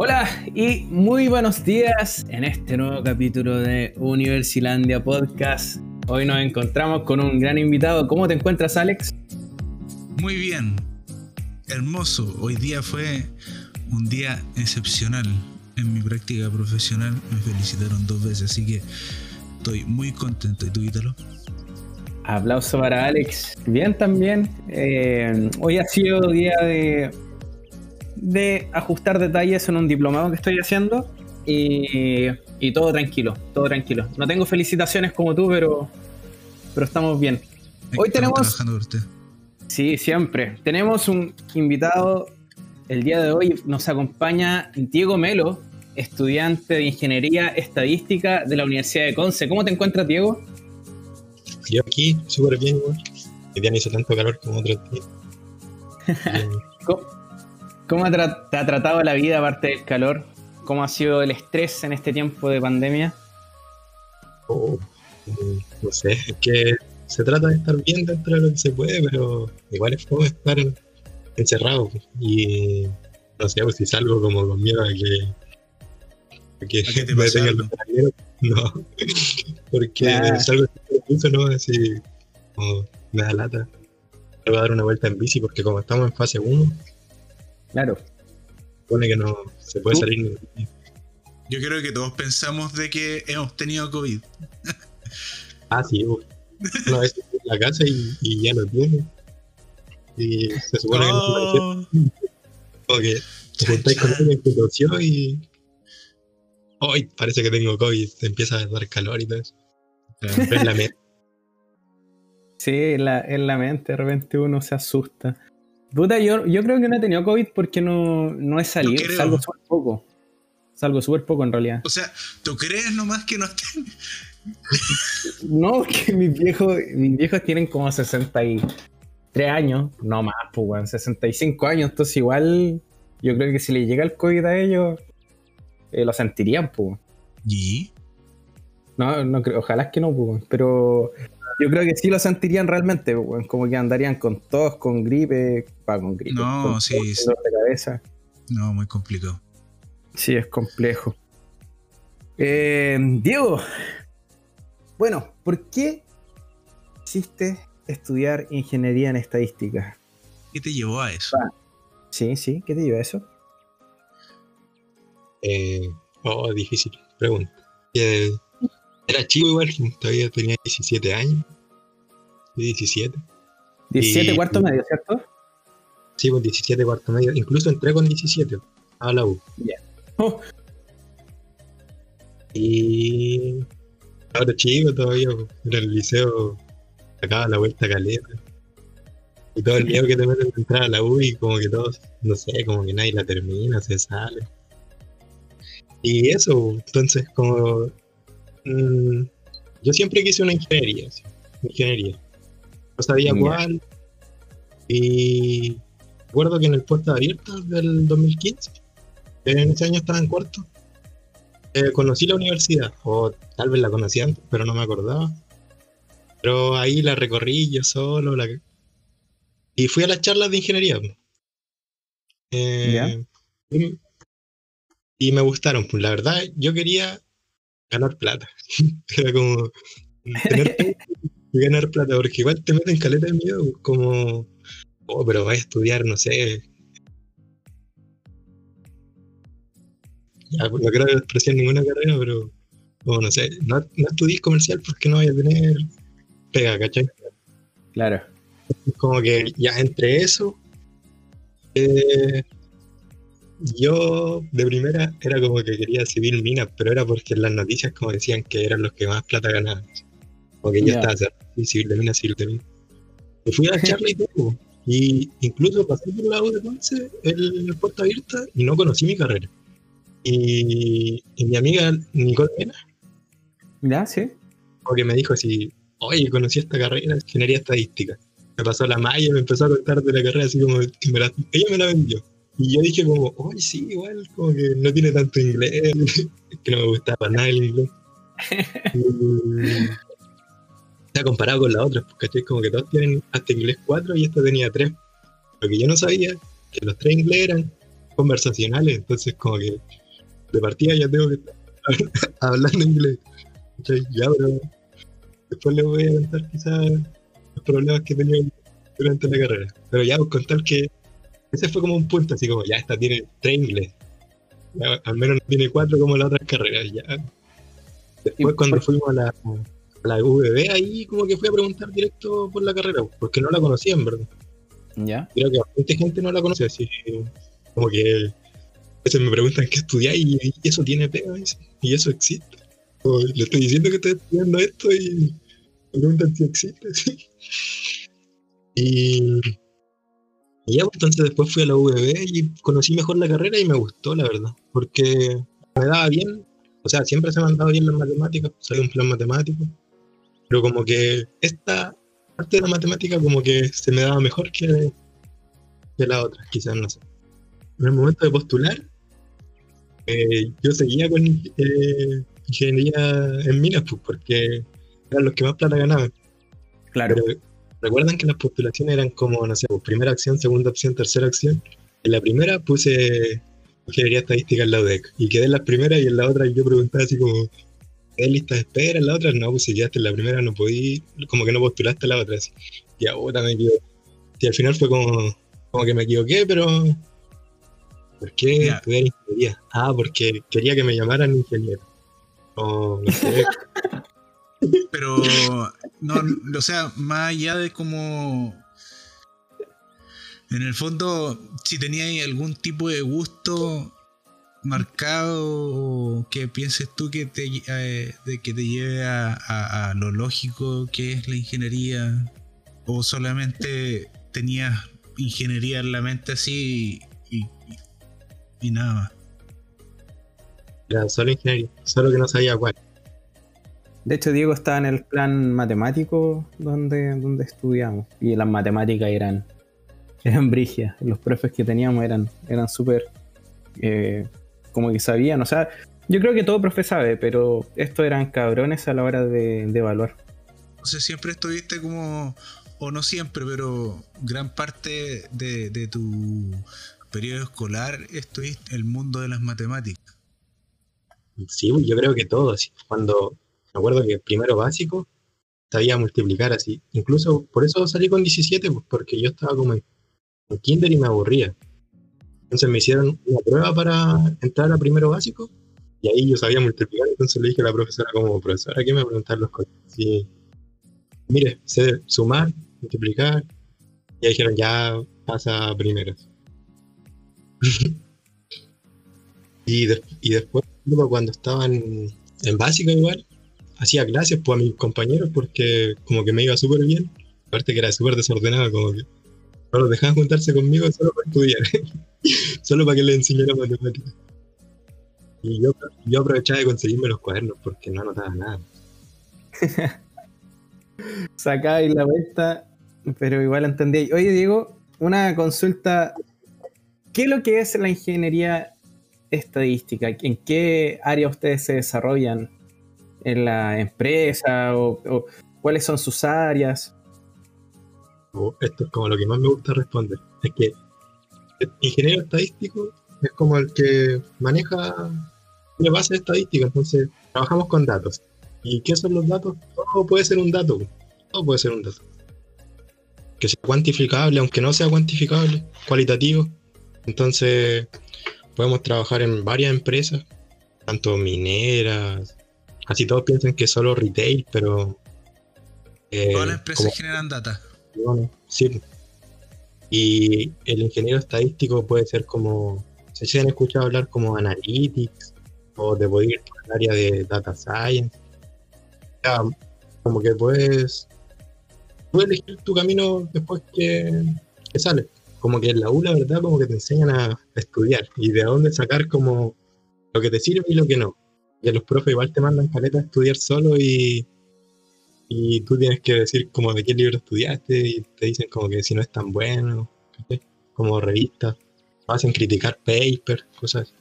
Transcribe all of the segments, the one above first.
Hola y muy buenos días en este nuevo capítulo de Universilandia Podcast. Hoy nos encontramos con un gran invitado. ¿Cómo te encuentras, Alex? Muy bien, hermoso. Hoy día fue un día excepcional en mi práctica profesional. Me felicitaron dos veces, así que estoy muy contento. ¿Y tú, Ítalo? Aplauso para Alex. Bien también. Eh, hoy ha sido día de, de ajustar detalles en un diplomado que estoy haciendo y, y todo tranquilo, todo tranquilo. No tengo felicitaciones como tú, pero, pero estamos bien. Hoy tenemos... Sí, siempre. Tenemos un invitado. El día de hoy nos acompaña Diego Melo, estudiante de Ingeniería Estadística de la Universidad de Conce. ¿Cómo te encuentras, Diego? Yo aquí, súper bien. Hoy día no hizo tanto calor como otros días. Bien. ¿Cómo, cómo te ha tratado la vida aparte del calor? ¿Cómo ha sido el estrés en este tiempo de pandemia? Oh, mm, no sé, es que se trata de estar bien dentro de lo que se puede, pero igual es como estar encerrado. Y no sé, pues si salgo como con miedo a que, a que, ¿A que te me algo? los carabineros. No, porque Claro. salgo incluso, ¿no? Así como me da lata. Voy a dar una vuelta en bici porque como estamos en fase 1, Claro. supone que no se puede ¿Tú? salir Yo creo que todos pensamos de que hemos tenido COVID. Ah, sí, una vez en la casa y, y ya lo tiene. Y se supone que no se puede decir, Oh, como que te juntáis con alguien que tosió y. Hoy parece que tengo COVID, te empieza a dar calor y todo eso. Pero es la mente. Sí, en la, en la mente de repente uno se asusta. Puta, yo, yo creo que no he tenido COVID porque no, no he salido. Salgo súper poco. Salgo súper poco en realidad. O sea, ¿tú crees nomás que no estén? No, que mis viejos, mis viejos tienen como 63 años, no más, pues, weón, 65 años, entonces igual yo creo que si le llega el COVID a ellos, eh, lo sentirían, pues. ¿Y? No, no creo, ojalá es que no, pues, pero yo creo que sí lo sentirían realmente, pues, como que andarían con tos, con gripe, pa, con gripe, No, con sí, tos, sí. dolor de cabeza. No, muy complicado. Sí, es complejo. Eh, Diego, bueno, ¿por qué quisiste estudiar ingeniería en estadística? ¿Qué te llevó a eso? Sí, sí, ¿qué te lleva a eso? Eh, oh, difícil pregunta. Eh, era chico igual, todavía tenía 17 años. Sí, 17. 17 Y- cuarto medio, ¿cierto? Sí, pues 17 cuarto medio. Incluso entré con 17 a la U. Oh, Y ahora chico todavía, pues, en el liceo sacaba la vuelta caleta. Y todo el miedo que te meten de entrar a la U y como que todos, no sé, como que nadie la termina, se sale. Y eso, entonces como mm, yo siempre quise una ingeniería, ingeniería. No sabía cuál. Y recuerdo que en el puesto abierto del 2015, en ese año estaba en cuarto, eh, conocí la universidad, o tal vez la conocí antes, pero no me acordaba. Pero ahí la recorrí yo solo, la... y fui a las charlas de ingeniería. Eh, y me gustaron, pues la verdad yo quería ganar plata. Era como tener y ganar plata, porque igual te meten caleta de miedo, como, oh, pero vas a estudiar, no sé. Ya, pues, no quiero despreciar ninguna carrera, pero, como, no sé, no, no estudies comercial porque no vaya a tener pega, ¿cachai? claro. como que ya entre eso, eh, yo de primera era como que quería civil minas, pero era porque en las noticias como decían que eran los que más plata ganaban. Como que yo Ya. estaba civil de minas, civil de minas. Y fui a la charla y todo. Y incluso pasé por la U de Ponce, el, puerta abierta, y no conocí mi carrera. Y, y mi amiga Nicole Mena, ¿Ya? ¿Sí? como que me dijo así, oye, conocí esta carrera, ingeniería estadística. Me pasó la malla me empezó a contar de la carrera así como que me la- ella me la vendió. Y yo dije como, oye, sí, igual, como que no tiene tanto inglés, que no me gustaba nada el inglés. Sea, comparado con las otras, porque como que todos tienen hasta inglés 4 y esta tenía 3. Lo que yo no sabía, que los tres inglés eran conversacionales, entonces como que de partida ya tengo que estar hablando inglés. ¿cachai? Ya, pero después les voy a contar quizás los problemas que he tenido durante la carrera. Pero ya, pues contar que ese fue como un punto, así como, ya, esta tiene tres inglés. Ya, al menos no tiene cuatro como las otras carreras, ya. Después cuando fuimos a la, a la VB, ahí como que fui a preguntar directo por la carrera, porque no la conocía, en verdad. ¿Ya? Creo que bastante gente no la conoce, así como que a veces me preguntan qué estudiar y, y eso tiene pega, y eso existe. O le estoy diciendo que estoy estudiando esto y me preguntan si existe, sí. Y, pues, entonces después fui a la VB y conocí mejor la carrera y me gustó, la verdad, porque me daba bien, o sea, siempre se me han dado bien las matemáticas, soy un plan matemático, pero como que esta parte de la matemática como que se me daba mejor que, que la otra, quizás, no sé. En el momento de postular, eh, yo seguía con eh, ingeniería en minas, pues, porque eran los que más plata ganaban. Claro. Pero recuerdan que las postulaciones eran como, no sé, pues, primera acción, segunda opción, tercera acción. En la primera puse ingeniería estadística en la UDEC y quedé en la primera y en la otra yo preguntaba así como, ¿qué lista de espera? En la otra, no, pues si quedaste en la primera no podí, como que no postulaste a la otra. Así. Y a puta me equivoqué. Y al final fue como, como que me equivoqué, pero... ¿Por qué estudiar ingeniería? Ah, porque quería que me llamaran ingeniero. O no sé, Pero, no, o sea, más allá de como. En el fondo, si tenías algún tipo de gusto marcado que pienses tú que te, eh, que te lleve a, lo lógico que es la ingeniería, o solamente tenías ingeniería en la mente así y, y- nada más. solo ingeniería, solo que no sabía cuál. De hecho, Diego estaba en el plan matemático donde, donde estudiamos. Y las matemáticas eran, eran brigias. Los profes que teníamos eran, eran súper eh, como que sabían. O sea, yo creo que todo profe sabe, pero estos eran cabrones a la hora de, de evaluar. O sea, siempre estuviste como, o no siempre, pero gran parte de, de tu periodo escolar estuviste en el mundo de las matemáticas. Sí, yo creo que todo, así. Cuando me acuerdo que primero básico sabía multiplicar así. Incluso por eso salí con 17, pues porque yo estaba como en, en kinder y me aburría. Entonces me hicieron una prueba para entrar a primero básico y ahí yo sabía multiplicar. Entonces le dije a la profesora como, profesora, ¿qué me preguntar los cosas? Mire, sé sumar, multiplicar. Y ahí dijeron, ya pasa a primeros. y, y después, cuando estaban en, básica igual, hacía clases pues, a mis compañeros porque como que me iba súper bien. Aparte que era súper desordenado, como que no los dejaban juntarse conmigo solo para estudiar, solo para que les enseñara matemáticas. Y yo, yo aprovechaba de conseguirme los cuadernos porque no anotaba nada. Sacáis la vuelta, pero igual entendí. Oye, Diego, una consulta. ¿Qué es lo que es la ingeniería estadística? ¿En qué área ustedes se desarrollan? ¿En la empresa? ¿O, cuáles son sus áreas? Esto es como lo que más me gusta responder. Es que el ingeniero estadístico es como el que maneja una base estadística. Entonces, trabajamos con datos. ¿Y qué son los datos? Todo puede ser un dato. Todo puede ser un dato. Que sea cuantificable, aunque no sea cuantificable, cualitativo. Entonces, podemos trabajar en varias empresas, tanto mineras. Así todos piensan que es solo retail, pero. eh, Todas las empresas como- generan data. bueno, sí. Y el ingeniero estadístico puede ser como, si han escuchado hablar como analytics, o te puede ir por el área de data science. O sea, como que puedes, puedes elegir tu camino después que, que sales. Como que en la U, la verdad, como que te enseñan a estudiar y de dónde sacar como lo que te sirve y lo que no. Y los profes igual te mandan caleta a estudiar solo y, y tú tienes que decir como de qué libro estudiaste y te dicen como que si no es tan bueno, ¿cachai? como revistas, hacen criticar papers, cosas así.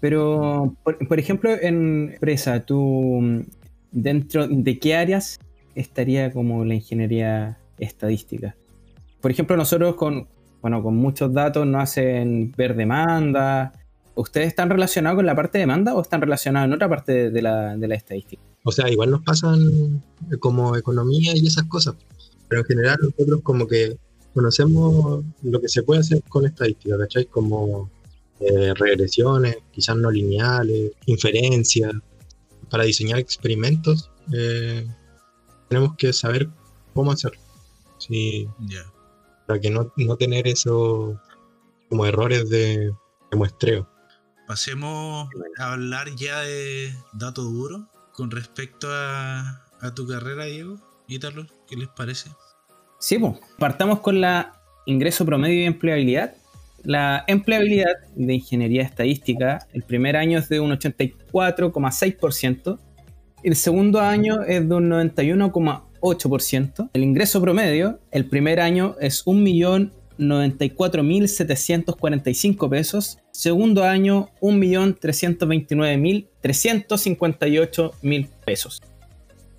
Pero, por, ejemplo, en empresa, ¿tú dentro de qué áreas estaría como la ingeniería estadística? Por ejemplo, nosotros con, bueno, con muchos datos nos hacen ver demanda. ¿Ustedes están relacionados con la parte de demanda o están relacionados en otra parte de la, de la estadística? O sea, igual nos pasan como economía y esas cosas. Pero en general nosotros como que conocemos lo que se puede hacer con estadística, ¿cachai? Como eh, regresiones, quizás no lineales, inferencias. Para diseñar experimentos eh, tenemos que saber cómo hacerlo. Sí, Para que no, no tener esos como errores de, de muestreo. Pasemos a hablar ya de datos duros con respecto a, a tu carrera, Diego. ¿qué les parece? Sí, pues, partamos con la ingreso promedio y empleabilidad. La empleabilidad de ingeniería estadística, el primer año es de un 84,6%, el segundo año es de un 91,8%, el ingreso promedio, el primer año es 1.094.745 pesos, segundo año 1.329.358 pesos.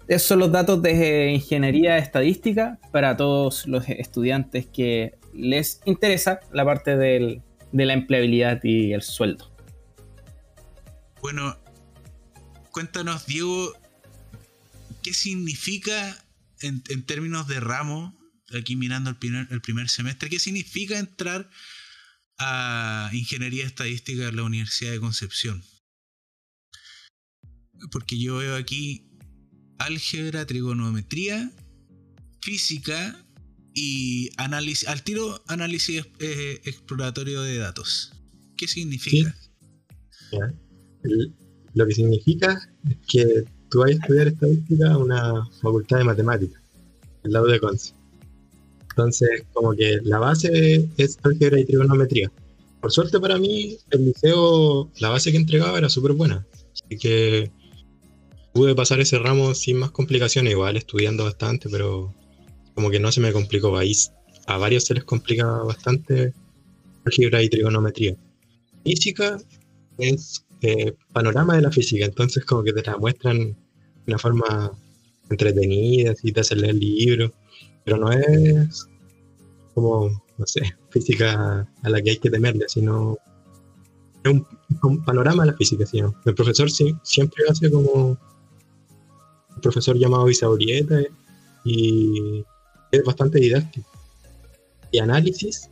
Esos son los datos de ingeniería estadística para todos los estudiantes que les interesa la parte de la empleabilidad y el sueldo. Bueno, cuéntanos, Diego, ¿qué significa en, términos de ramo, aquí mirando el primer, semestre, qué significa entrar a ingeniería estadística en la Universidad de Concepción? Porque yo veo aquí álgebra, trigonometría, física y análisis, al tiro análisis eh, exploratorio de datos. ¿Qué significa? Lo que significa es que tú vas a estudiar estadística en una facultad de matemáticas, el lado de Conce. Entonces, como que la base es álgebra y trigonometría. Por suerte para mí, el liceo, la base que entregaba era súper buena. Así que pude pasar ese ramo sin más complicaciones, igual estudiando bastante, pero como que no se me complicó. Ahí a varios se les complica bastante álgebra y trigonometría. Física es eh, panorama de la física, entonces como que te la muestran de una forma entretenida, así te hacen leer libros, pero no es como, no sé, física a la que hay que temerle, sino es un, panorama de la física, sino el profesor siempre hace como profesor llamado Isaurieta y es bastante didáctico. Y análisis,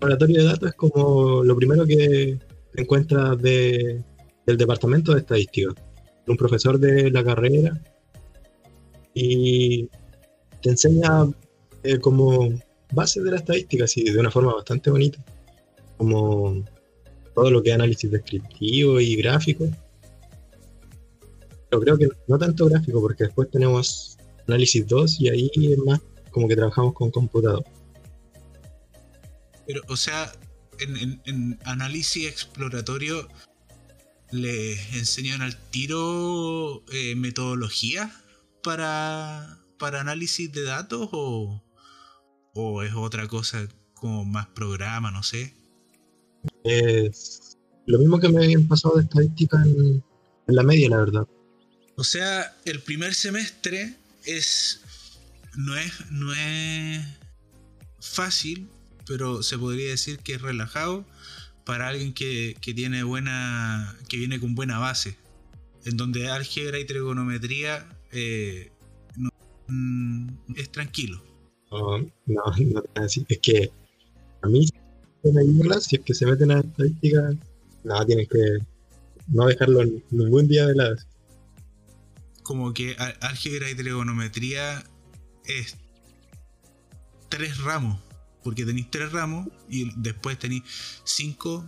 laboratorio de datos es como lo primero que encuentras de, del departamento de estadística. Un profesor de la carrera y te enseña eh, como base de la estadística, así de una forma bastante bonita, como todo lo que es análisis descriptivo y gráfico pero creo que no tanto gráfico, porque después tenemos análisis 2 y ahí es más como que trabajamos con computador. Pero, o sea, en, análisis exploratorio le enseñan al tiro eh, metodología para, para análisis de datos o, o es otra cosa como más programa, no sé. Es lo mismo que me habían pasado de estadística en la media, la verdad. O sea, el primer semestre es. No es, no es fácil, pero se podría decir que es relajado para alguien que, tiene buena. que viene con buena base. En donde álgebra y trigonometría eh, mm, es tranquilo. No, no, no así. Es que a mí si es que se meten a estadística, nada, tienes que no dejarlo ningún día de lado como que álgebra y trigonometría es tres ramos, porque tenéis tres ramos y después tenéis cinco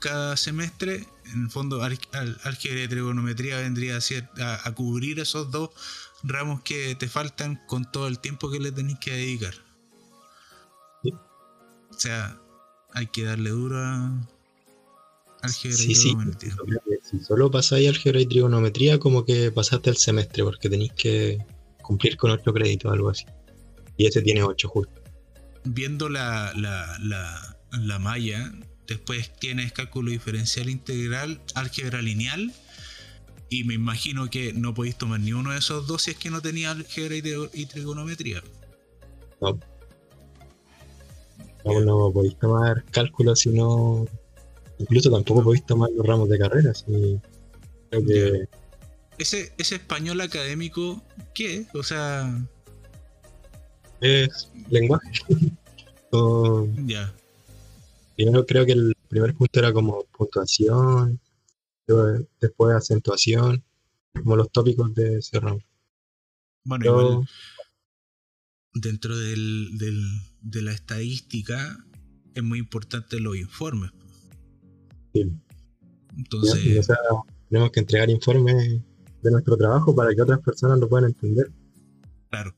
cada semestre. En el fondo, álgebra y trigonometría vendría a, a, cubrir esos dos ramos que te faltan con todo el tiempo que le tenéis que dedicar. O sea, hay que darle duro a, álgebra y trigonometría. Si solo pasáis álgebra y trigonometría, como que pasaste el semestre, porque tenéis que cumplir con otro crédito o algo así. Y ese tiene 8 justo. Viendo la, la, la, la malla, después tienes cálculo diferencial integral, álgebra lineal. Y me imagino que no podéis tomar ni uno de esos dos si es que no tenía álgebra y, trigonometría. No. No podéis tomar cálculo si no. Incluso tampoco podéis tomar los ramos de carrera. Si creo que. Ese, ese español académico, ¿qué? O sea, Es lenguaje. O- ya. Primero creo que el primer punto era como puntuación, después acentuación, como los tópicos de ese ramo. Bueno, Yo- igual dentro del, del, de la estadística es muy importante los informes. Sí. Entonces, O sea, tenemos que entregar informes de nuestro trabajo para que otras personas lo puedan entender. claro.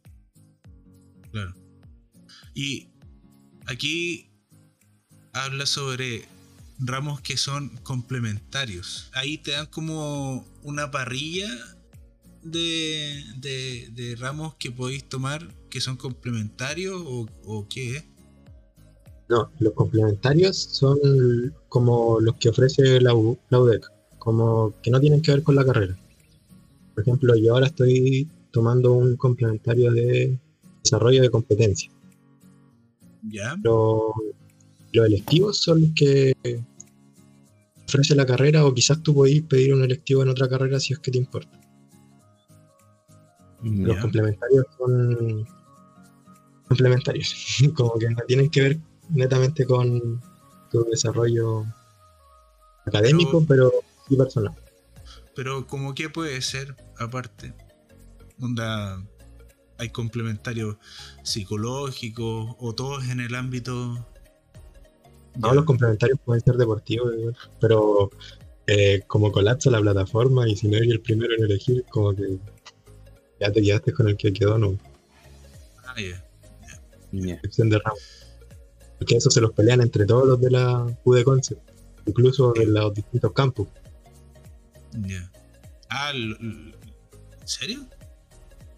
Claro. Y aquí habla sobre ramos que son complementarios. Ahí te dan como una parrilla de, de, de ramos que podéis tomar que son complementarios o, o qué es. No, los complementarios son como los que ofrece la, U- la UDEC, como que no tienen que ver con la carrera. Por ejemplo, yo ahora estoy tomando un complementario de desarrollo de competencia. ¿Ya? Lo- los electivos son los que ofrece la carrera o quizás tú podés pedir un electivo en otra carrera si es que te importa. Los complementarios son complementarios, como que no tienen que ver netamente con tu desarrollo académico, pero sí personal. Pero como que puede ser aparte. Onda, hay complementarios psicológicos o todos en el ámbito... No, los complementarios pueden ser deportivos, pero eh, como colapsa la plataforma y si no eres el primero en elegir, como que ya te quedaste con el que quedó, no, Ah, ya. Ya. excepción de ramo. Porque eso se los pelean entre todos los de la UD Concept, incluso de los distintos campus. Ya. Ah, l- l- ¿en serio?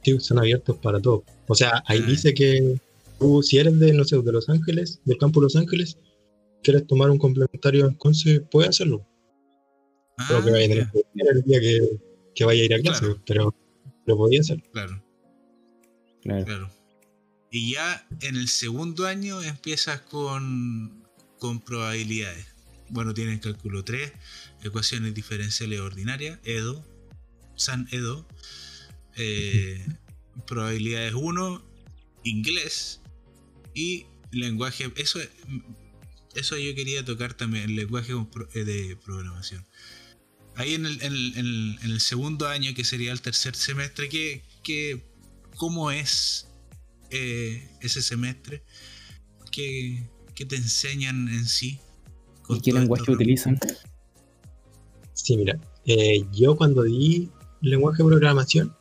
Sí, son abiertos para todos. O sea, ahí Ah. dice que tú, si eres de, no sé, de Los Ángeles, del campus Los Ángeles, quieres tomar un complementario en Conce, puedes hacerlo. Creo que Ah, vaya a tener que el día que, que vaya a ir a clase, Claro. pero lo podía hacer. Claro, Claro. claro. Y ya en el segundo año empiezas con, con probabilidades. Bueno, tienes cálculo 3, ecuaciones diferenciales ordinarias, EDO, San EDO, eh, probabilidades 1, inglés y lenguaje. Eso, eso yo quería tocar también, el lenguaje eh, de programación. Ahí en el, en el- en el- en el segundo año, que sería el tercer semestre, ¿qué, qué, ¿cómo es eh, ese semestre? ¿Qué, qué te enseñan en sí? ¿Y qué lenguaje utilizan? Sí, mira, eh, yo cuando di lenguaje de programación,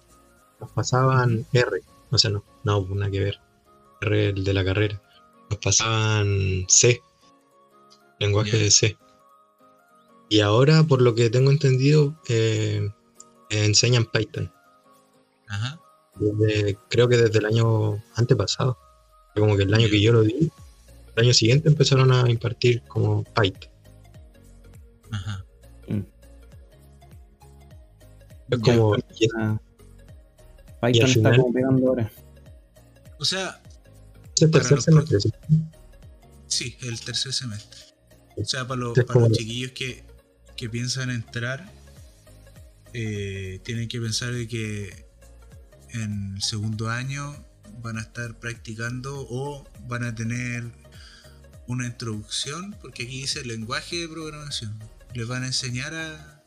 nos pasaban R, o sea, no, no, nada que ver, R el de la carrera, nos pasaban C, lenguaje de C. Y ahora, por lo que tengo entendido, eh, enseñan Python, Ajá. desde- creo que desde el año antepasado, como que el año que yo lo di, el año siguiente empezaron a impartir como Python. Ajá. Es Ya. como, y es- Ah, Y Python está final- como pegando ahora. O sea, es el tercer los semestre, ¿sí? Sí, el tercer semestre. O sea, para, los- para los chiquillos que, que piensan entrar, eh, tienen que pensar de que en el segundo año van a estar practicando o van a tener una introducción, porque aquí dice lenguaje de programación. Les van a enseñar a,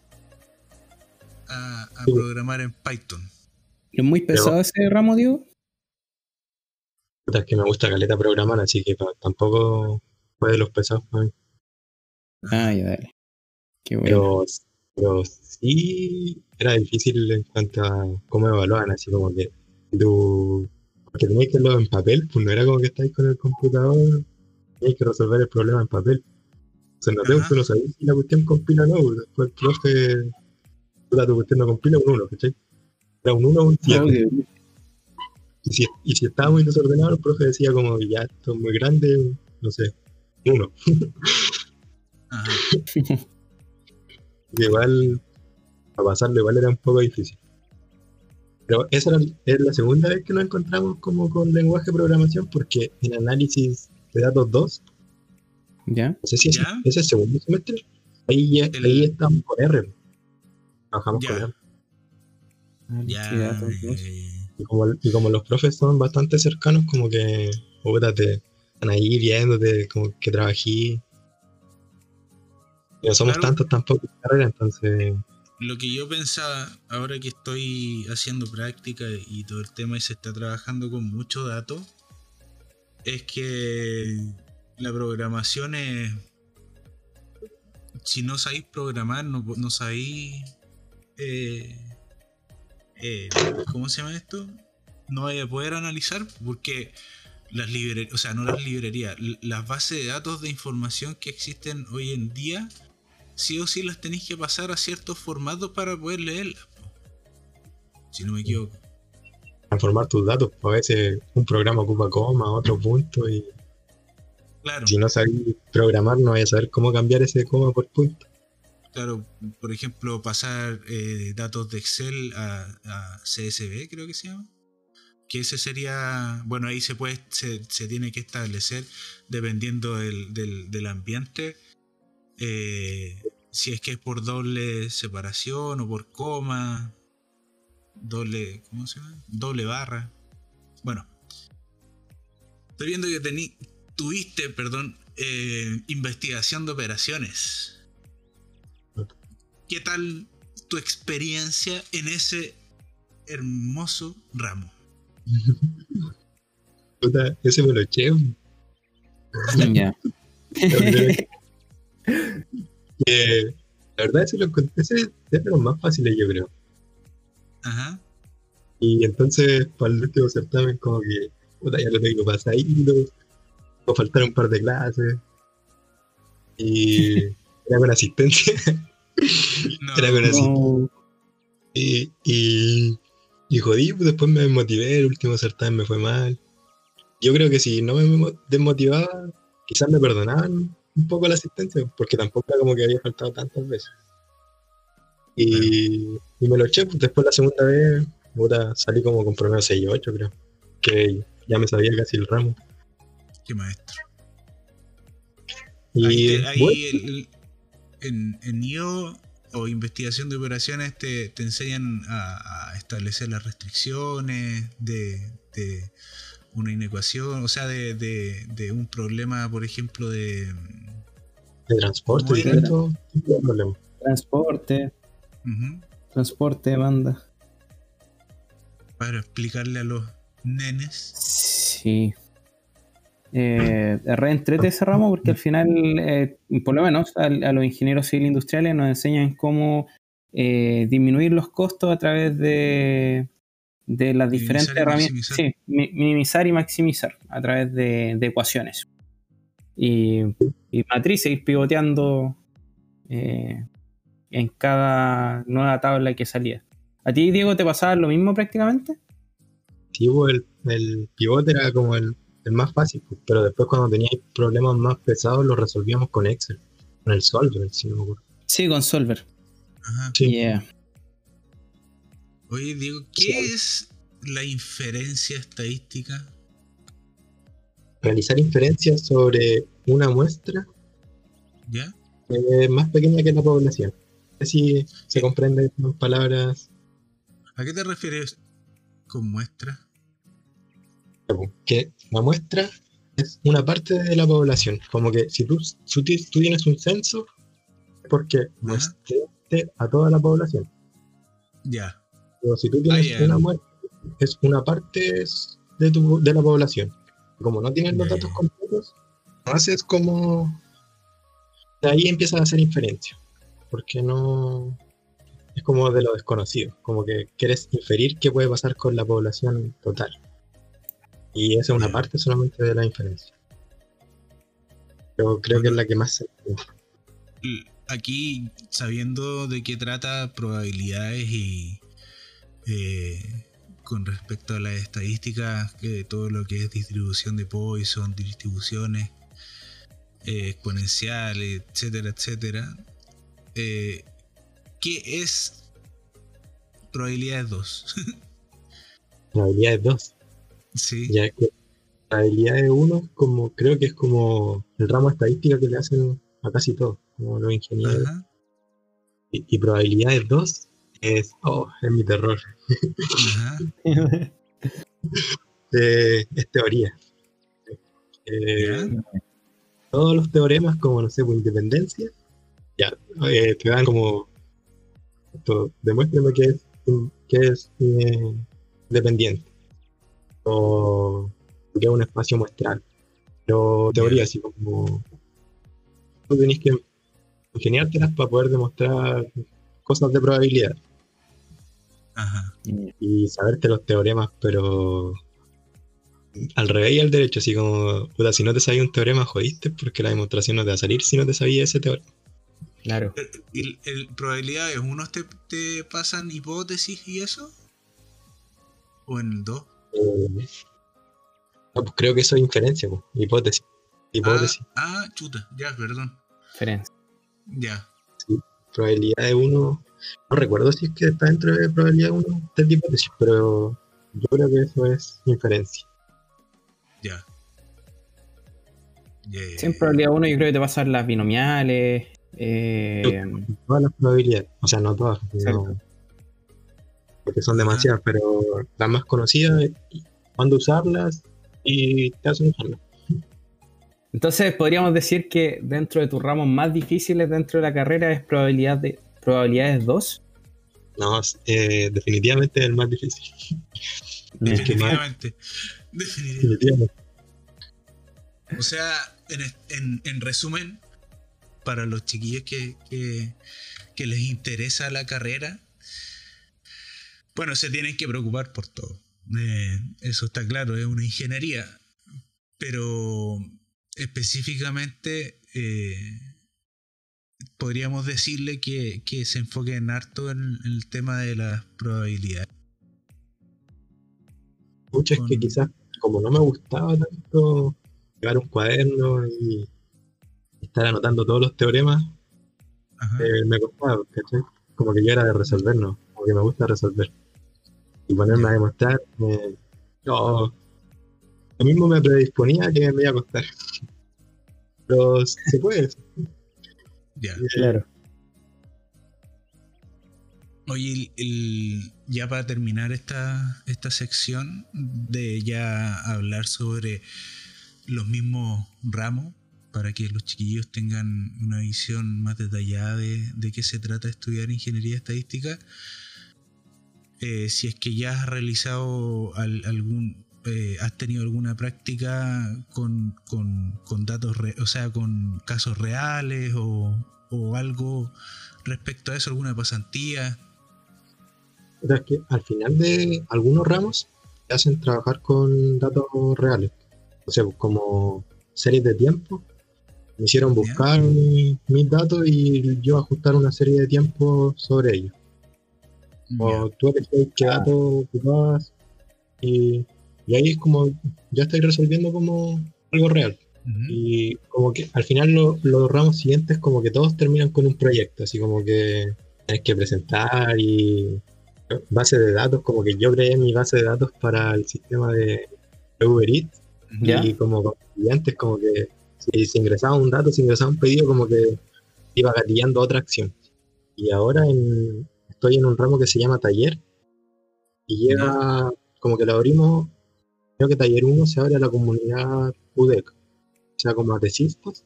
a, a Sí. programar en Python. ¿Es muy pesado ese ramo, Diego? Es que me gusta caleta programar, así que tampoco fue de los pesados para mí. Ah, ya, dale. Qué bueno. Pero, pero sí era difícil en cuanto a cómo evaluaban, así como que tú. Porque tenías que hacerlo en papel, pues no era como que estáis con el computador, tenías que resolver el problema en papel. O sea, no Ajá. tú no sabías si la cuestión compila o no, pues después el profe. Puta, tu cuestión no compila un 1, ¿cachai? Era un 1 o un 7. Oh, qué- Y si, y si estaba muy desordenado, el profe decía como, ya, esto es muy grande, no sé, uno. Ajá. Igual, para pasarlo igual era un poco difícil. Pero esa era, es la segunda vez que nos encontramos como con lenguaje de programación, porque en análisis de datos 2 ¿Ya? No sé si es, ¿Ya? es el segundo semestre. Ahí, ya, El- ahí estamos con R. Trabajamos con Ya. R. Ya. Datos, dos. eh, Y como, y como los profes son bastante cercanos, como que, puta, te están ahí viéndote, como que trabajé. No somos Claro. tantos tampoco entonces, Lo que yo pensaba, ahora que estoy haciendo práctica y todo el tema y se está trabajando con mucho dato, es que la programación es... Si no sabéis programar, no, no sabéis... eh, eh, ¿Cómo se llama esto? No vais a poder analizar porque las librerías, o sea, no las librerías, las bases de datos de información que existen hoy en día sí o sí las tenéis que pasar a ciertos formatos para poder leerlas. Si no me equivoco. transformar tus datos. A veces un programa ocupa coma, otro punto, y Claro, si no sabes programar, no vas a saber cómo cambiar ese coma por punto. claro. Por ejemplo, pasar eh, datos de Excel a, a CSV, creo que se llama. Que ese sería. Bueno, ahí se puede. Se, se tiene que establecer dependiendo del, del, del ambiente. eh, si es que es por doble separación o por coma. Doble. ¿Cómo se llama? Doble barra. Bueno. Estoy viendo que tení, tuviste, perdón, eh, investigación de operaciones. ¿Qué tal tu experiencia en ese hermoso ramo? Puta, ese me lo eché. Ya. Que, la verdad, ese, lo, encont- ese es de los más fáciles, yo creo. Ajá. Y entonces, para el último certamen, como que, puta, ya lo tengo pasadito. A faltar un par de clases. Y era con asistencia. No, Era con. No. Y, y, y jodí, pues después me desmotivé, el último certamen me fue mal. Yo creo que si no me mo- desmotivaba, quizás me perdonaban un poco la asistencia, porque tampoco era como que había faltado tantas veces. Y, y me lo eché, pues después la segunda vez, puta, salí como con promedio 6-8, creo. Que ya me sabía casi el ramo. qué maestro. Y Ahí, te- ahí bueno, el- el- en, en IO o investigación de operaciones te, te enseñan a, a establecer las restricciones de, de una inecuación, o sea, de, de- de un problema, por ejemplo, de... de transporte. Transporte, transporte, banda. para explicarle a los nenes. Sí. Eh, re entrete ese ramo porque al final, eh, por lo menos a, a los ingenieros civil industriales nos enseñan cómo eh, disminuir los costos a través de, de las Minimizar diferentes herramientas. Sí, mi- minimizar y maximizar a través de, de ecuaciones. Y, y matrices, ir pivoteando eh, en cada nueva tabla que salía. ¿A ti, Diego, te pasaba lo mismo prácticamente? Sí, el, el pivote era como el, el más fácil, pues, pero después cuando teníais problemas más pesados los resolvíamos con Excel, con el Solver, si no me acuerdo. Sí, con Solver. Ajá. Sí. Yeah. Oye, Diego, ¿qué Sí. es la inferencia estadística? Realizar inferencias sobre una muestra ¿Ya? eh, más pequeña que la población. Así se comprende en palabras ¿A qué te refieres con muestra? que la muestra es una parte de la población. Como que si tú, si tú tú tienes un censo, es porque muestraste a toda la población. Ya. Pero si tú tienes Ah, una muestra, es una parte de, tu, de la población. Como no tienes los datos ya. completos, haces como... De ahí empiezas a hacer inferencia. Porque no... Es como de lo desconocido. Como que quieres inferir qué puede pasar con la población total. Y esa es una Ya. parte solamente de la inferencia. Pero creo que es la que más se... Aquí, sabiendo de qué trata probabilidades y eh, con respecto a las estadísticas, que todo lo que es distribución de Poisson, distribuciones eh, exponenciales, etcétera, etcétera, eh, ¿qué es probabilidades 2? Probabilidad es 2. sí. Ya que probabilidad de uno, como, creo que es como el ramo de estadística que le hacen a casi todos, como los ingenieros. Ajá. Y, y probabilidades 2 es, oh, es mi terror. Eh, es teoría. Eh, todos los teoremas, como no sé, por independencia, ya, eh, te dan como, esto, demuéstrame que es, que es eh, dependiente, o que es un espacio muestral. Pero teoría, así como, tú tenés que ingeniártelas para poder demostrar cosas de probabilidad Ajá. y saberte los teoremas, pero al revés y al derecho, así como, puta, si no te sabías un teorema, jodiste, porque la demostración no te va a salir si no te sabías ese teorema. Claro. ¿Y el, probabilidades? ¿Unos te, te pasan hipótesis y eso? ¿O en el 2? Eh, no, pues creo que eso es inferencia, pues, hipótesis. Hipótesis, Ah, ah, chuta, ya, perdón. Diferencia. Ya. probabilidad de uno. No recuerdo si es que está dentro de probabilidad de uno de hipótesis, pero yo creo que eso es inferencia. Ya. Ya, ya, Siempre probabilidad uno yo creo que te pasan las binomiales. eh, Todas las probabilidades, o sea, no todas, no- porque son demasiadas, pero las más conocidas, y cuándo usarlas y te hacen usarlas. Entonces podríamos decir que dentro de tus ramos más difíciles dentro de la carrera es probabilidad de, probabilidades 2. No, eh, definitivamente es el más difícil. Definitivamente. Definitivamente. O sea, en, en- en resumen, para los chiquillos que, que- que les interesa la carrera, bueno, se tienen que preocupar por todo. Eh, eso está claro, es una ingeniería. Pero específicamente eh, podríamos decirle que, que se enfoquen harto en, en el tema de las probabilidades. Mucho es que Con- quizás, como no me gustaba tanto llevar un cuaderno y estar anotando todos los teoremas, eh, me costaba, ¿cachai? Como que yo era de resolver, ¿no? Como que me gusta resolver. Y ponerme a demostrar, eh, yo lo mismo me predisponía que me iba a costar. Pero se puede. Ya. Claro. Oye, el- el- ya para terminar esta, esta sección de ya hablar sobre los mismos ramos, para que los chiquillos tengan una visión más detallada de, de qué se trata estudiar ingeniería estadística, eh, si es que ya has realizado al- algún, eh, has tenido alguna práctica con, con- con datos, re- o sea, con casos reales o, o algo respecto a eso, alguna pasantía. Es que al final de algunos ramos te hacen trabajar con datos reales. O sea, como series de tiempo. Me hicieron buscar mi- mis datos y yo ajustar una serie de tiempo sobre ellos. O tú elegías qué datos ocupabas y, y ahí es como ya estáis resolviendo como algo real. Ujú. Y como que al final lo- los ramos siguientes como que todos terminan con un proyecto, así como que tienes que presentar y base de datos, como que yo creé mi base de datos para el sistema de Uber Eats Ya. y como clientes como que si se ingresaba un dato, se ingresaba un pedido, como que iba gatillando otra acción. Y ahora en- estoy en un ramo que se llama taller y llega, como que lo abrimos, creo que taller 1 se abre a la comunidad UDEC, o sea, como a tesistas,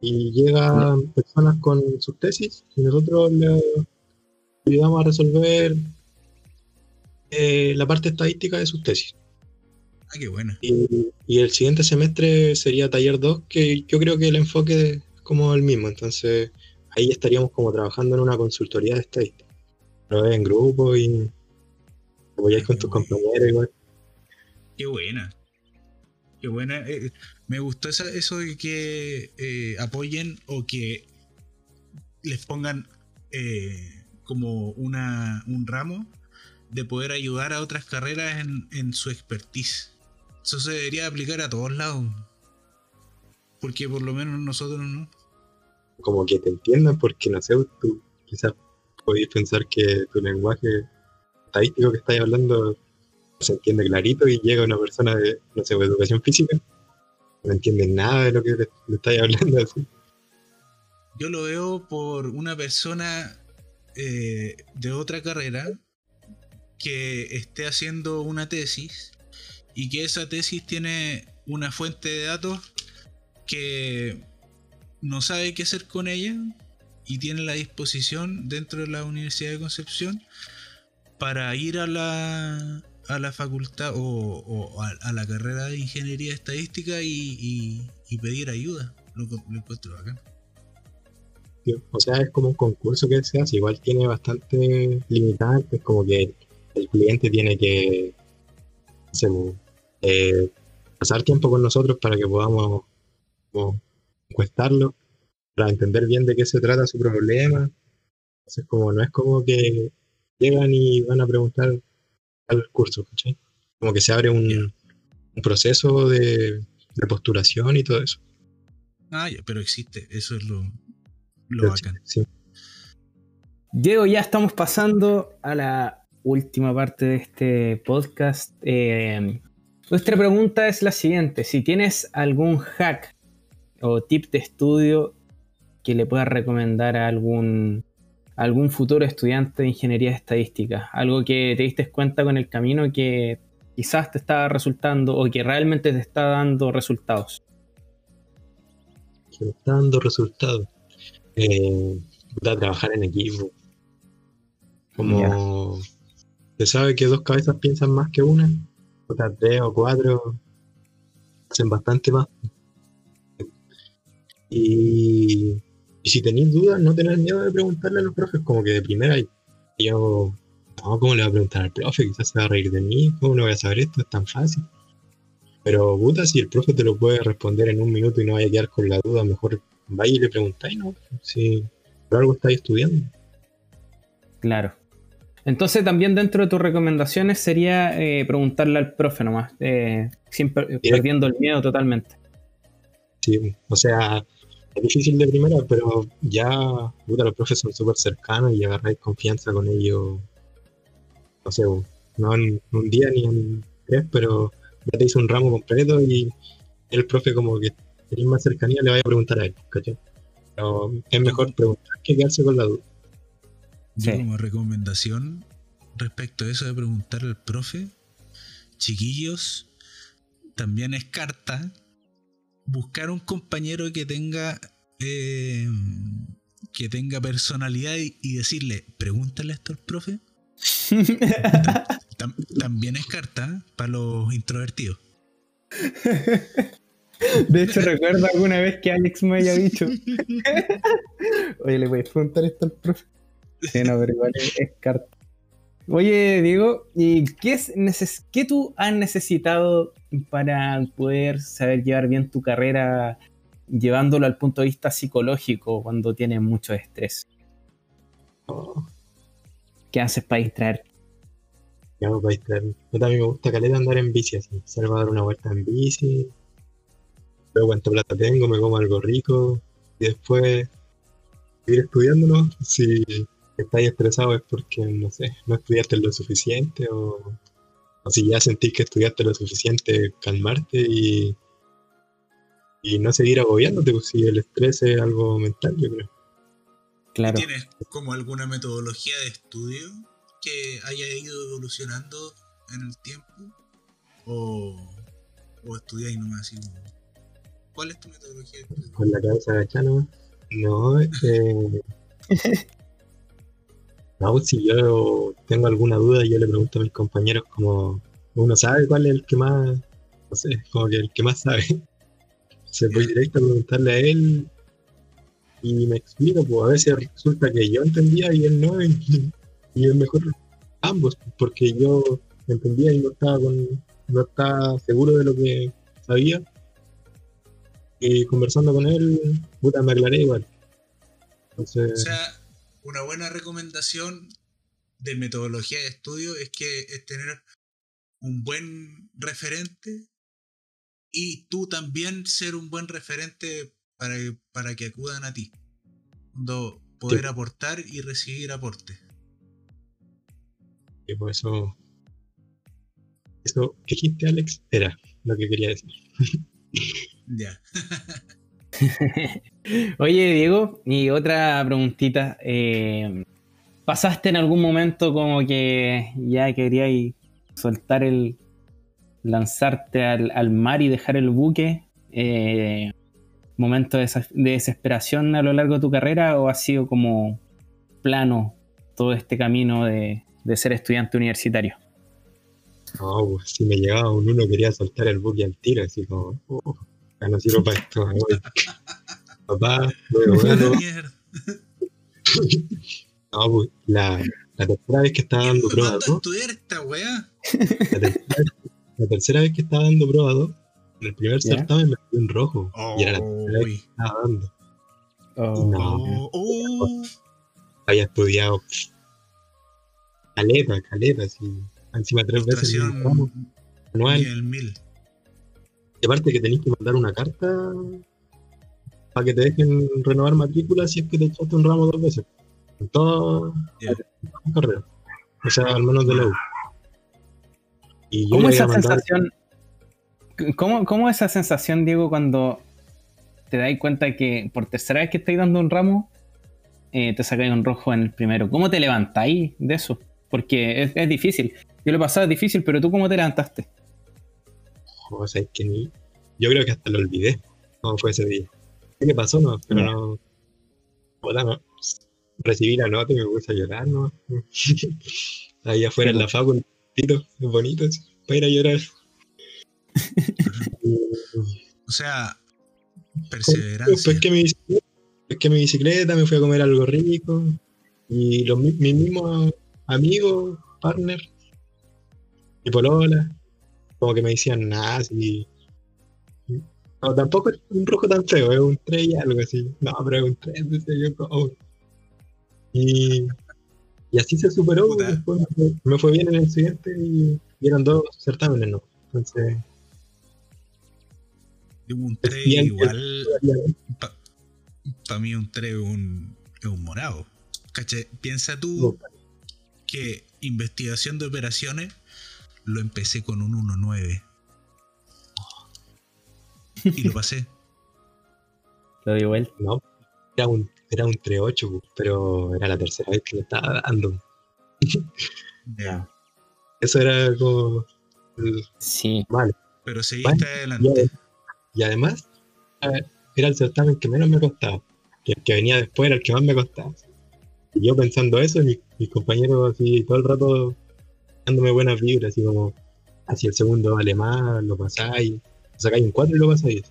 y llegan personas con sus tesis y nosotros le ayudamos a resolver eh, la parte estadística de sus tesis. Ah, qué buena. Y, y el siguiente semestre sería taller 2, que yo creo que el enfoque es como el mismo. Entonces ahí estaríamos como trabajando en una consultoría de estadística. Pero en grupo y apoyáis con tus compañeros igual. Qué buena. Qué buena. Eh, me gustó eso de que eh, apoyen o que les pongan eh, como una, un ramo de poder ayudar a otras carreras en, en su expertise. Eso se debería aplicar a todos lados. Porque por lo menos nosotros no. Como que te entiendan, porque no sé, tú quizás podéis pensar que tu lenguaje estadístico que estáis hablando se entiende clarito y llega una persona de, no sé, educación física, no entiende nada de lo que le, le estáis hablando así. Yo lo veo por una persona eh, de otra carrera que esté haciendo una tesis y que esa tesis tiene una fuente de datos que no sabe qué hacer con ella y tiene la disposición dentro de la Universidad de Concepción para ir a la, a la facultad o, a, la carrera de ingeniería estadística y, pedir ayuda. Lo, lo encuentro acá. O sea, es como un concurso que se hace, igual tiene bastante limitantes, como que el cliente tiene que eh, pasar tiempo con nosotros para que podamos encuestarlo, para entender bien de qué se trata su problema. Entonces, como no es como que llegan y van a preguntar al curso, ¿cachai? Como que se abre un, proceso de, de, postulación y todo eso. Ah, ya, pero existe, eso es lo, lo bacán. Sí. Diego, ya estamos pasando a la última parte de este podcast. Eh, nuestra pregunta es la siguiente: si tienes algún hack o tip de estudio que le puedas recomendar a algún, algún futuro estudiante de ingeniería estadística, algo que te diste cuenta con el camino que quizás te estaba resultando o que realmente te está dando resultados. Que está dando resultados eh, trabajar en equipo. Como se sabe que dos cabezas piensan más que una, o sea, tres o cuatro hacen bastante más. Y, si tenéis dudas, no tener miedo de preguntarle a los profes, como que de primera yo, no, ¿cómo le voy a preguntar al profe? Quizás se va a reír de mí, ¿cómo no voy a saber esto? Es tan fácil. Pero puta, si el profe te lo puede responder en un minuto y no vaya a quedar con la duda, mejor vaya y le preguntáis, ¿no? Si por algo estáis estudiando. Claro. Entonces también dentro de tus recomendaciones sería eh, preguntarle al profe nomás, eh, siempre perdiendo el miedo totalmente. Sí, o sea, es difícil de primera, pero ya puta, los profes son súper cercanos y agarráis confianza con ellos, no sé, no en un día ni en tres, pero ya te hizo un ramo completo y el profe como que tenéis más cercanía, le vaya a preguntar a él, ¿cachai? Pero es mejor preguntar que quedarse con la duda. Yo como recomendación respecto a eso de preguntar al profe, chiquillos, también es carta buscar un compañero que tenga eh, que tenga personalidad y, decirle, pregúntale esto al profe. también es carta para los introvertidos. De hecho, recuerdo alguna vez que Alex me haya dicho: Oye, le voy a preguntar esto al profe. Sí, no, pero igual es, carta. Oye, Diego, ¿y qué, es qué tú has necesitado para poder saber llevar bien tu carrera, llevándolo al punto de vista psicológico cuando tienes mucho estrés? ¿Qué haces para distraer? Yo también me gusta caleta andar en bici, así. Salgo a dar una vuelta en bici, veo cuánta plata tengo, me como algo rico y después seguir estudiándolo. Si estáis estresado es porque, no sé, no estudiaste lo suficiente o, si ya sentís que estudiaste lo suficiente, calmarte y, y no seguir agobiándote, pues si el estrés es algo mental, yo creo. Claro. ¿Tienes como alguna metodología de estudio que haya ido evolucionando en el tiempo? ¿O, o estudiáis nomás así ¿Cuál es tu metodología? Con la cabeza agachada nomás. No, eh... no, si yo tengo alguna duda, yo le pregunto a mis compañeros como uno sabe cuál es el que más, no sé, como que el que más sabe. Se voy directo a preguntarle a él y me explico, pues a veces resulta que yo entendía y él no, y, es mejor ambos, porque yo entendía y no estaba con, no estaba seguro de lo que sabía y conversando con él, puta, me aclaré igual. Sea, una buena recomendación de metodología de estudio es que es tener un buen referente y tú también ser un buen referente para, para que acudan a ti. poder aportar y recibir aporte. Y por eso Eso que dijiste, Alex, era lo que quería decir. Ya. Oye, Diego, y otra preguntita. eh, ¿Pasaste en algún momento como que ya querías soltar el. lanzarte al, mar y dejar el buque? Eh, ¿Momento de, desesperación a lo largo de tu carrera o ha sido como plano todo este camino de, ser estudiante universitario? Pues, si me llegaba un uno quería soltar el buque al tiro, así como, oh, ya no para esto. Papá, bueno, Mierda. no, pues, la, la tercera vez que estaba dando ¿Qué me prueba manda a 2, estudiar esta weá? la tercera, la tercera vez que estaba dando prueba 2, en el primer ¿Ya? certamen me fui en rojo, y era la tercera vez que estaba dando. Oh, No. Oh, oh. Había estudiado caleta, caleta, así, encima tres veces el anual. nivel mil. Y aparte que tenéis que mandar una carta para que te dejen renovar matrícula si es que te echaste un ramo dos veces. En toda Ya. la carrera. O sea, al menos de la U. Y yo ¿Cómo esa mandar- sensación? ¿Cómo, ¿Cómo esa sensación, Diego, cuando te dais cuenta que por tercera vez que estáis dando un ramo, eh, te sacáis un rojo en el primero? ¿Cómo te levantáis de eso? Porque es, es difícil. Yo lo he pasado, es difícil, pero tú cómo te levantaste? O sea, es que ni. Yo creo que hasta lo olvidé. ¿Cómo fue ese día? ¿Qué me pasó? No, pero no. Puta, no. Recibí la nota y me puse a llorar, ¿no? Ahí afuera en la facu, un bonito, para ir a llorar. O sea, perseverancia. que mi bicicleta, pesqué mi bicicleta, me fui a comer algo rico. Y los, mi- mis mismos amigos, partner y polola, como que me decían nada, así. No, tampoco es un rojo tan feo, es un 3 y algo así. No, pero es un 3, decía yo, como. Y, y así se superó. Después me fue, me fue bien en el siguiente y, y eran dos certámenes, ¿no? Entonces, un 3 bien, igual. Para mí un 3 es un, es un morado. ¿Caché? Piensa tú que investigación de operaciones lo empecé con un 1.9. Y lo pasé. Lo digo él. No, era un, era un 3-8, pues, pero era la tercera vez que lo estaba dando. Ya. Eso era como Sí. mal. Pero seguiste Y, adelante. ade- y además, eh, era el certamen que menos me costaba. Que el que venía después era el que más me costaba. Y yo pensando eso, mis, mis compañeros así todo el rato dándome buenas vibras, así como, así el segundo vale más, lo pasáis, sacáis un 4 y lo pasáis.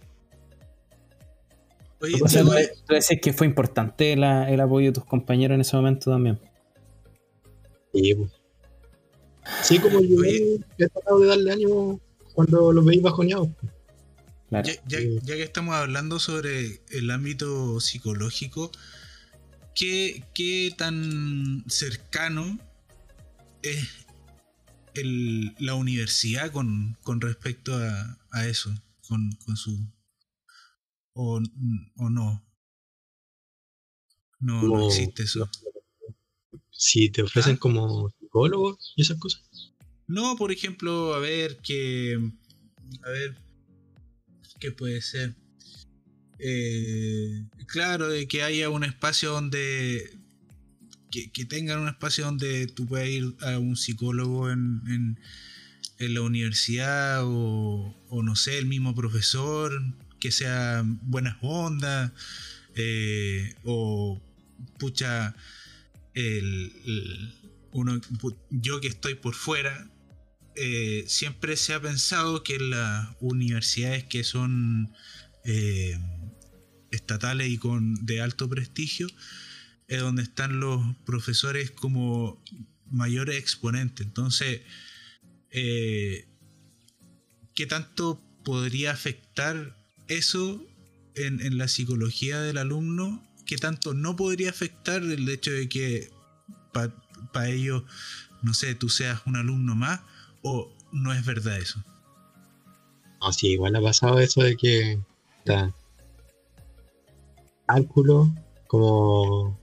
Oye, O sea, Diego, tú, tú decís que fue importante la- el apoyo de tus compañeros en ese momento también. Sí, pues. Sí, como yo Oye. he tratado de darle ánimo cuando los veis bajoneados. Claro. Ya, ya- Sí. ya que estamos hablando sobre el ámbito psicológico, ¿qué, qué tan cercano es el- la universidad con, con respecto a, a eso? Con, con su. O, o no. No, no existe eso. Si te ofrecen Ah. como psicólogos y esas cosas. No, por ejemplo, a ver, que. A ver. ¿Qué puede ser? Eh, claro, de que haya un espacio donde. Que, tengan un espacio donde tú puedas ir a un psicólogo en, en, la universidad o, o no sé, el mismo profesor, que sea buenas ondas, eh, o pucha, el, el- uno, yo que estoy por fuera, eh, siempre se ha pensado que las universidades que son eh, estatales y con de alto prestigio es donde están los profesores como mayores exponentes. Entonces, eh, ¿qué tanto podría afectar eso en, en la psicología del alumno? ¿Qué tanto no podría afectar el hecho de que para ellos, no sé, tú seas un alumno más? ¿O no es verdad eso? No, sí, igual ha pasado eso de que cálculo, como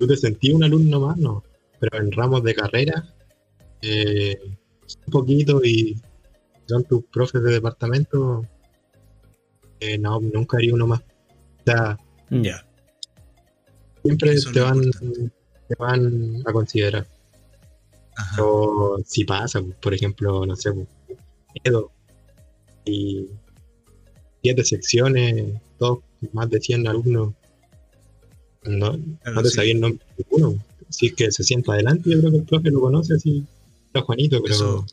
tú te sentís un alumno más, no, pero en ramos de carrera, eh, un poquito y son tus profes de departamento, eh, no, nunca haría uno más. O sea, Ya. siempre Eso te van, te van a considerar. Ajá. O si pasa, por ejemplo, no sé, pues, Edo, y siete secciones, todos más de 100 alumnos, no, no te sí. sabía el nombre de ninguno. Si es que se sienta adelante, yo creo que el profe lo conoce, así, está Juanito, pero Eso,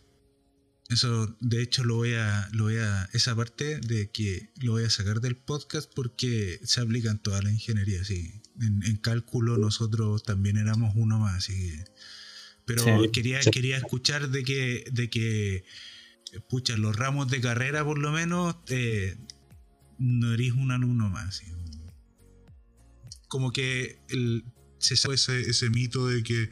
eso, de hecho, lo voy a, lo voy a, esa parte de que lo voy a sacar del podcast porque se aplica en toda la ingeniería, sí. En, en cálculo nosotros también éramos uno más, así que- Pero Sí. quería, Sí. quería escuchar de que, de que, pucha, los ramos de carrera por lo menos, eh, no eres un alumno más. sí. Como que el, se sabe ese, ese mito de que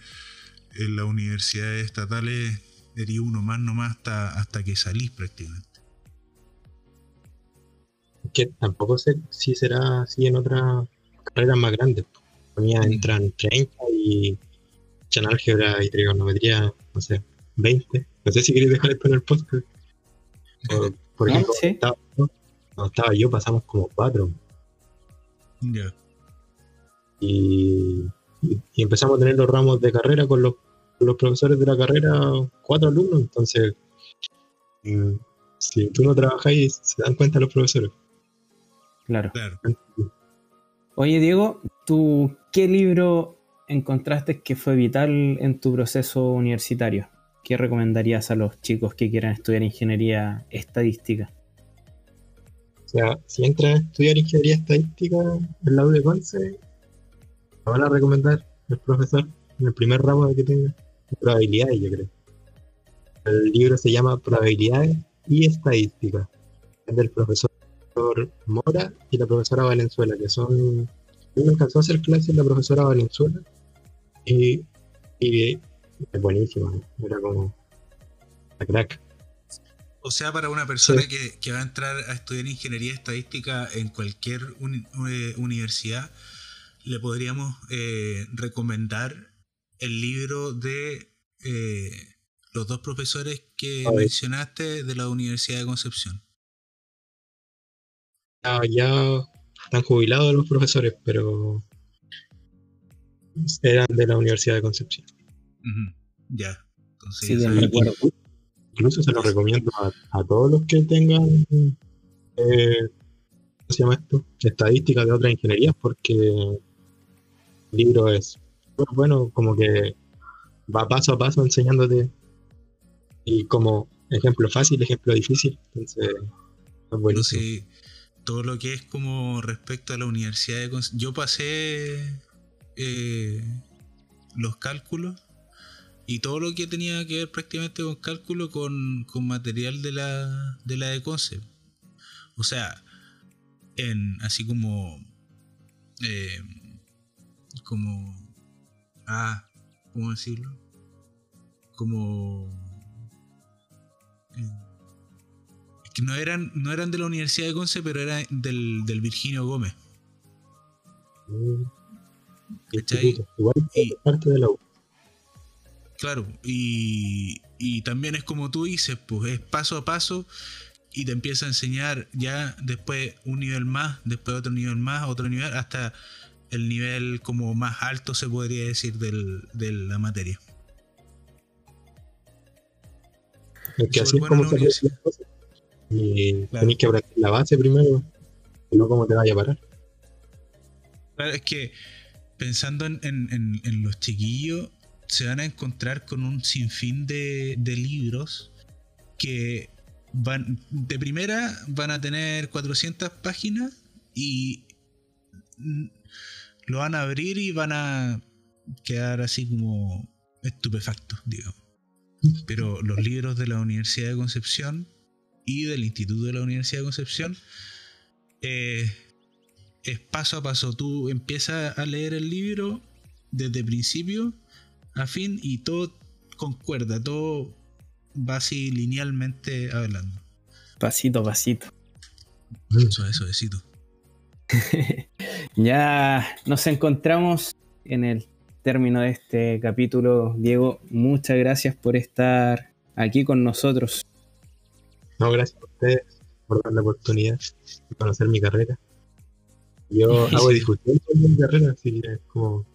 en las universidades estatales eres uno más nomás hasta, hasta que salís prácticamente. que tampoco sé si será así en otras carreras más grandes. A mí Mm. entran 30 y echan álgebra y trigonometría, no sé, 20. No sé si queréis dejar esto en el podcast. Por, por No, ejemplo, sí. estaba, cuando estaba yo pasamos como cuatro Ya. y, y- y empezamos a tener los ramos de carrera con los, profesores de la carrera, cuatro alumnos. Entonces, mm, si tú no trabajáis, se dan cuenta los profesores. Claro. Claro. Oye, Diego, ¿tú qué libro encontraste que fue vital en tu proceso universitario? ¿Qué recomendarías a los chicos que quieran estudiar ingeniería estadística? O sea, si entras a estudiar ingeniería estadística en la U de Conce, van a recomendar el profesor en el primer ramo de que tenga probabilidades, yo creo. El libro se llama Probabilidades y Estadística. Es del profesor Mora y la profesora Valenzuela, que son. Mí me alcanzó a hacer clases la profesora Valenzuela y, y es buenísima, era como la crack. O sea, para una persona Sí. que, que va a entrar a estudiar ingeniería estadística en cualquier uni- eh, universidad, le podríamos eh, recomendar el libro de eh, los dos profesores que mencionaste de la Universidad de Concepción. ya, ya están jubilados los profesores, pero eran de la Universidad de Concepción. Ya. Entonces, Sí, ya bien sabes. recuerdo. Incluso se lo recomiendo a, a todos los que tengan, eh, ¿cómo se llama esto? Estadísticas de otras ingenierías, porque libro es bueno, como que va paso a paso enseñándote y como ejemplo fácil, ejemplo difícil. Entonces, es sé, todo lo que es como respecto a la Universidad de Yo pasé eh, los cálculos y todo lo que tenía que ver prácticamente con cálculo con, con material de la, de la de Conce. O sea, en así como. eh, como. Ah, ¿cómo decirlo? Como. eh, es que no eran, no eran de la Universidad de Conce, pero eran del, del Virginio Gómez. Igual Y- parte de la U. Claro, y, y también es como tú dices, pues es paso a paso y te empieza a enseñar ya después un nivel más, después otro nivel más, otro nivel, hasta el nivel como más alto se podría decir del, de la materia. Es que Súper así es como se las cosas. Y Claro. tenés que aprender la base primero, y no cómo te vaya a parar. Claro, es que pensando en, en- en- en los chiquillos, se van a encontrar con un sinfín de, de libros que van, de primera van a tener 400 páginas y lo van a abrir y van a quedar así como estupefactos, digamos. Pero los libros de la Universidad de Concepción y del Instituto de la Universidad de Concepción eh, es paso a paso. Tú empiezas a leer el libro desde principio a fin y todo concuerda, todo va así linealmente hablando. Pasito a pasito. Suave, suavecito. Ya nos encontramos en el término de este capítulo. Diego, muchas gracias por estar aquí con nosotros. No, gracias a ustedes por dar la oportunidad de conocer mi carrera. Yo hago difusión de mi carrera, así que es como,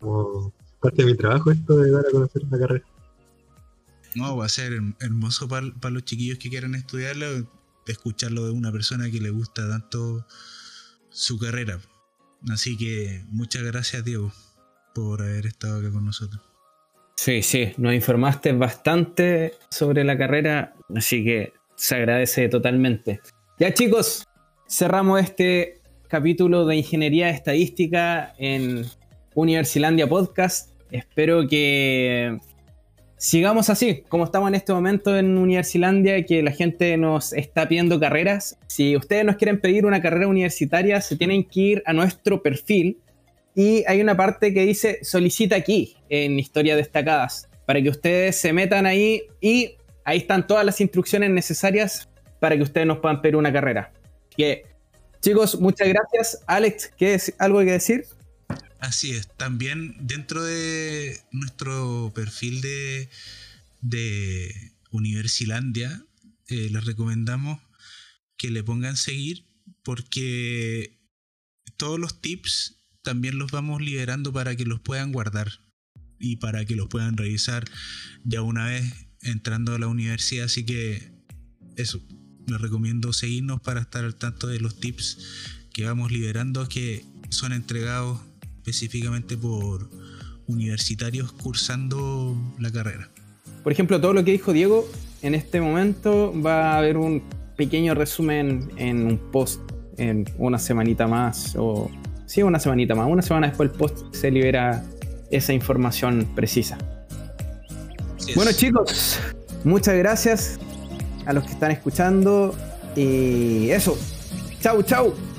como parte de mi trabajo esto de dar a conocer la carrera. No, va a ser hermoso para los chiquillos que quieran estudiarlo, escucharlo de una persona que le gusta tanto su carrera. Así que muchas gracias, Diego, por haber estado acá con nosotros. Sí, sí, nos informaste bastante sobre la carrera, así que se agradece totalmente. Ya chicos, cerramos este capítulo de Ingeniería Estadística en Universilandia Podcast. Espero que sigamos así, como estamos en este momento en Universilandia, que la gente nos está pidiendo carreras. Si ustedes nos quieren pedir una carrera universitaria, se tienen que ir a nuestro perfil y hay una parte que dice solicita aquí en historias destacadas para que ustedes se metan ahí y ahí están todas las instrucciones necesarias para que ustedes nos puedan pedir una carrera. Que, chicos, muchas gracias. Alex, ¿qué es, ¿algo que decir? Así es, también dentro de nuestro perfil de, de Universilandia, eh, les recomendamos que le pongan seguir porque todos los tips también los vamos liberando para que los puedan guardar y para que los puedan revisar ya una vez entrando a la universidad. Así que eso, les recomiendo seguirnos para estar al tanto de los tips que vamos liberando que son entregados específicamente por universitarios cursando la carrera. Por ejemplo, todo lo que dijo Diego, en este momento va a haber un pequeño resumen en un post en una semanita más o sí, una semanita más. Una semana después el post se libera esa información precisa. Bueno chicos, muchas gracias a los que están escuchando y eso. Chau, chau.